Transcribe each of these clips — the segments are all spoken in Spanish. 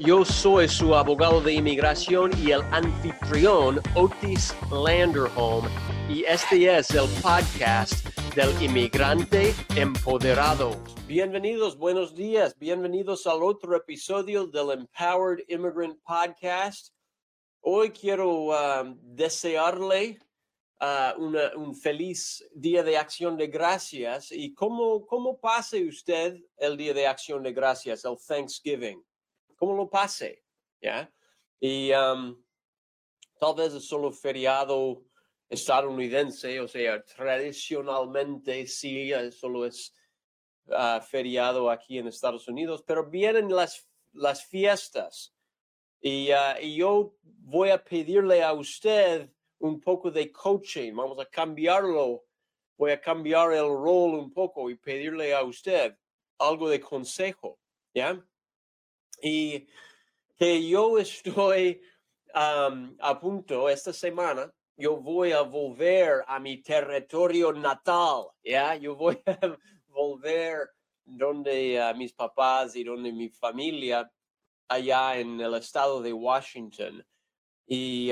Yo soy su abogado de inmigración y el anfitrión Otis Landerholm y este es el podcast del inmigrante empoderado. Bienvenidos, buenos días, bienvenidos al otro episodio del Empowered Immigrant Podcast. Hoy quiero um, desearle uh, un feliz día de acción de gracias y cómo, cómo pase usted el día de acción de gracias, el Thanksgiving cómo lo pase, ¿ya? Y tal vez es solo feriado estadounidense, o sea, tradicionalmente sí, eh, solo es ah, feriado aquí en Estados Unidos, pero vienen las, las fiestas. Y, ah, y, yo voy a pedirle a usted un poco de coaching, vamos a cambiarlo, voy a cambiar el rol un poco y pedirle a usted algo de consejo, ¿ya? Y que yo estoy a punto esta semana, yo voy a volver a mi territorio natal, ¿ya? Yo voy a volver donde uh, mis papás y donde mi familia, allá en el estado de Washington. Y,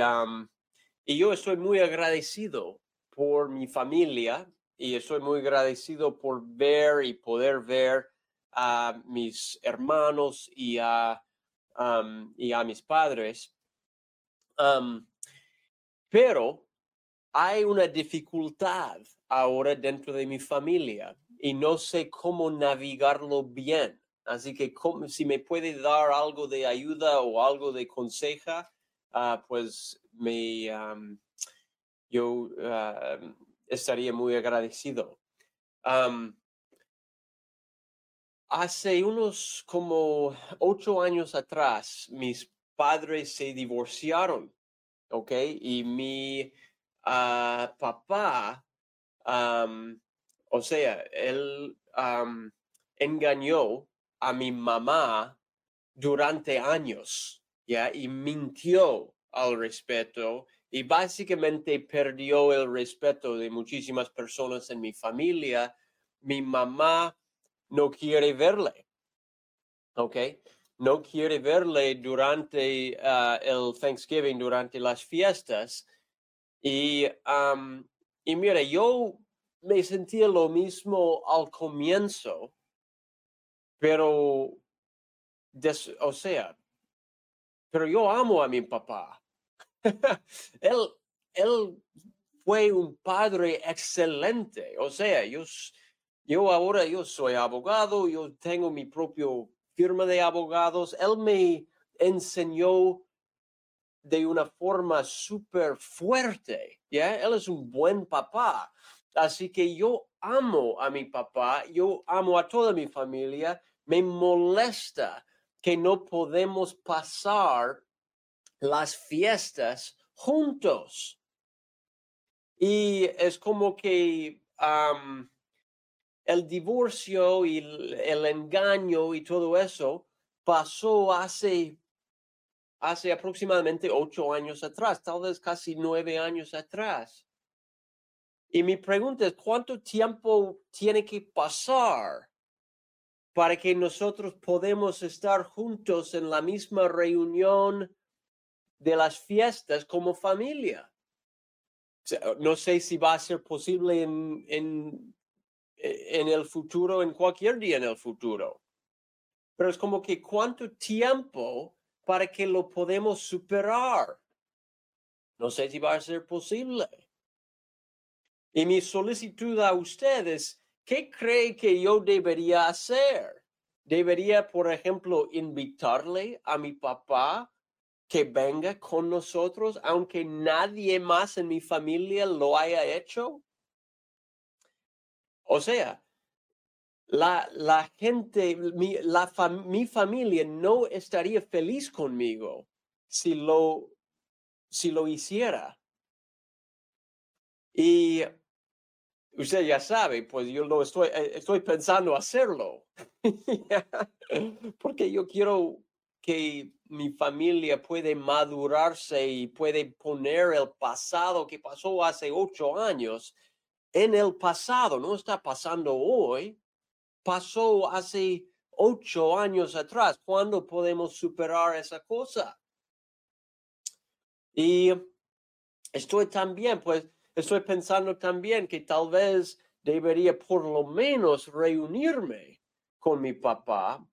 y yo estoy muy agradecido por mi familia y estoy muy agradecido por ver y poder ver a mis hermanos y a, y a mis padres. pero hay una dificultad ahora dentro de mi familia y no sé cómo navegarlo bien. Así que si me puede dar algo de ayuda o algo de conseja, ah, pues me, yo estaría muy agradecido. Hace unos como ocho años atrás, mis padres se divorciaron, ¿ok? Y mi ah, papá, o sea, él engañó a mi mamá durante años, ¿ya? Y mintió al respeto y básicamente perdió el respeto de muchísimas personas en mi familia. Mi mamá no quiere verle. ¿Ok? No quiere verle durante ah, el Thanksgiving, durante las fiestas. Y, y mire, yo me sentía lo mismo al comienzo, pero, o sea, pero yo amo a mi papá. él, él fue un padre excelente. O sea, yo, yo ahora, yo soy abogado, yo tengo mi propio firma de abogados. Él me enseñó de una forma súper fuerte, ¿ya? Él es un buen papá. Así que yo amo a mi papá, yo amo a toda mi familia. Me molesta que no podemos pasar las fiestas juntos. Y es como que el divorcio y el, engaño y todo eso pasó hace, hace aproximadamente ocho años atrás, tal vez casi nueve años atrás. Y mi pregunta es, ¿cuánto tiempo tiene que pasar para que nosotros podamos estar juntos en la misma reunión de las fiestas como familia? No sé si va a ser posible en, en el futuro, en cualquier día en el futuro. Pero es como que cuánto tiempo para que lo podemos superar. No sé si va a ser posible. Y mi solicitud a ustedes, ¿qué cree que yo debería hacer? ¿Debería, por ejemplo, invitarle a mi papá que venga con nosotros, aunque nadie más en mi familia lo haya hecho? O sea, la, la gente, mi, la mi familia no estaría feliz conmigo si lo, si lo hiciera. Y usted ya sabe, pues yo lo estoy, eh, estoy pensando hacerlo. Porque yo quiero que mi familia puede madurarse y puede poner el pasado que pasó hace ocho años en el pasado, no está pasando hoy, pasó hace ocho años atrás. ¿Cuándo podemos superar esa cosa? Y estoy también, pues, estoy pensando también que tal vez debería por lo menos reunirme con mi papá,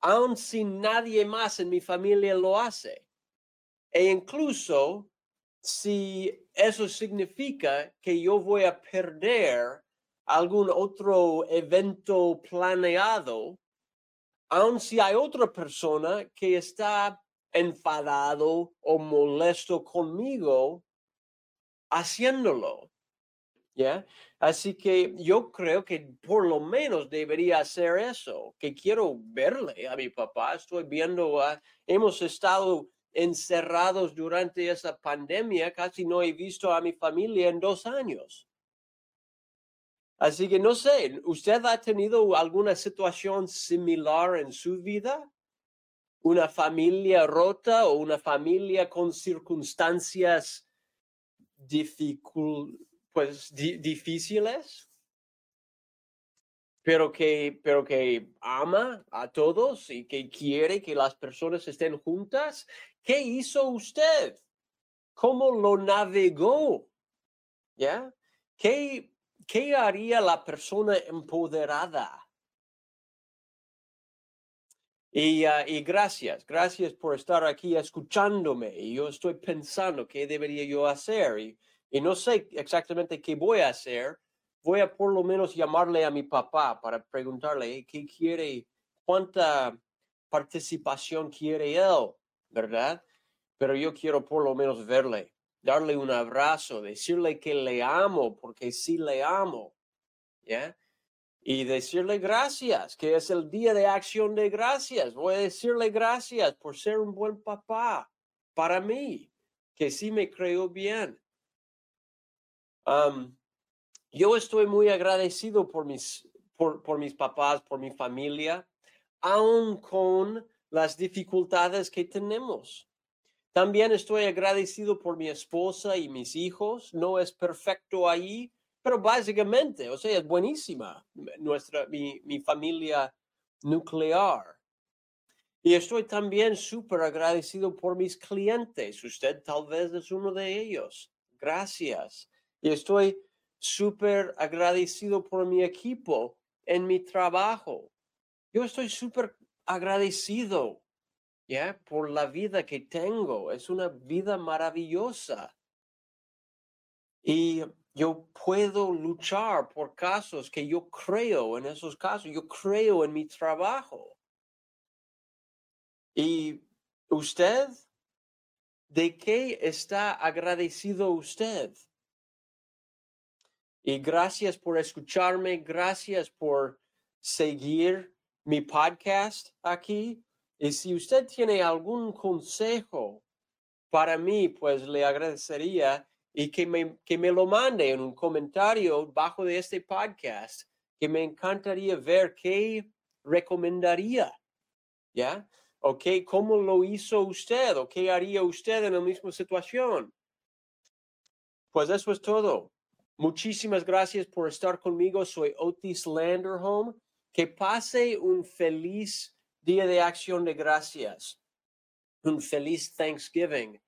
aun si nadie más en mi familia lo hace. E incluso si eso significa que yo voy a perder algún otro evento planeado, aun si hay otra persona que está enfadado o molesto conmigo haciéndolo. ¿Ya? Así que yo creo que por lo menos debería hacer eso, que quiero verle a mi papá. Estoy viendo, hemos estado encerrados durante esa pandemia, casi no he visto a mi familia en dos años. Así que no sé, ¿usted ha tenido alguna situación similar en su vida? ¿Una familia rota o una familia con circunstancias pues, difíciles? Pero que, pero que ama a todos y que quiere que las personas estén juntas. ¿Qué hizo usted? ¿Cómo lo navegó? ¿Ya? ¿Qué ¿qué haría la persona empoderada? Y, ah, y, gracias, gracias por estar aquí escuchándome. Y yo estoy pensando qué debería yo hacer. Y, y no sé exactamente qué voy a hacer. Voy a por lo menos llamarle a mi papá para preguntarle qué quiere, cuánta participación quiere él, ¿verdad? Pero yo quiero por lo menos verle darle un abrazo, decirle que le amo, porque sí le amo, ¿ya? Y decirle gracias, que es el día de acción de gracias. Voy a decirle gracias por ser un buen papá para mí, que sí me creo bien. Yo estoy muy agradecido por mis, por, por mis papás, por mi familia, aun con las dificultades que tenemos. También estoy agradecido por mi esposa y mis hijos. No es perfecto ahí, pero básicamente, o sea, es buenísima nuestra, mi, mi familia nuclear. Y estoy también súper agradecido por mis clientes. Usted tal vez es uno de ellos. Gracias. Y estoy súper agradecido por mi equipo en mi trabajo. Yo estoy súper agradecido ¿ya? Por la vida que tengo. Es una vida maravillosa. Y yo puedo luchar por casos que yo creo en esos casos. Yo creo en mi trabajo. ¿Y usted? ¿De qué está agradecido usted? Y gracias por escucharme, gracias por seguir mi podcast aquí. Y si usted tiene algún consejo para mí, pues le agradecería y que me, que me lo mande en un comentario bajo de este podcast, que me encantaría ver qué recomendaría, ¿ya? ¿O qué, cómo lo hizo usted? ¿O qué haría usted en la misma situación? Pues eso es todo. Muchísimas gracias por estar conmigo. Soy Otis Landerholm. Que pase un feliz Día de Acción de Gracias. Un feliz Thanksgiving.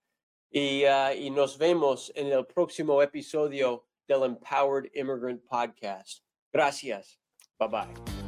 Y, uh, y nos vemos en el próximo episodio del Empowered Immigrant Podcast. Gracias. Bye bye.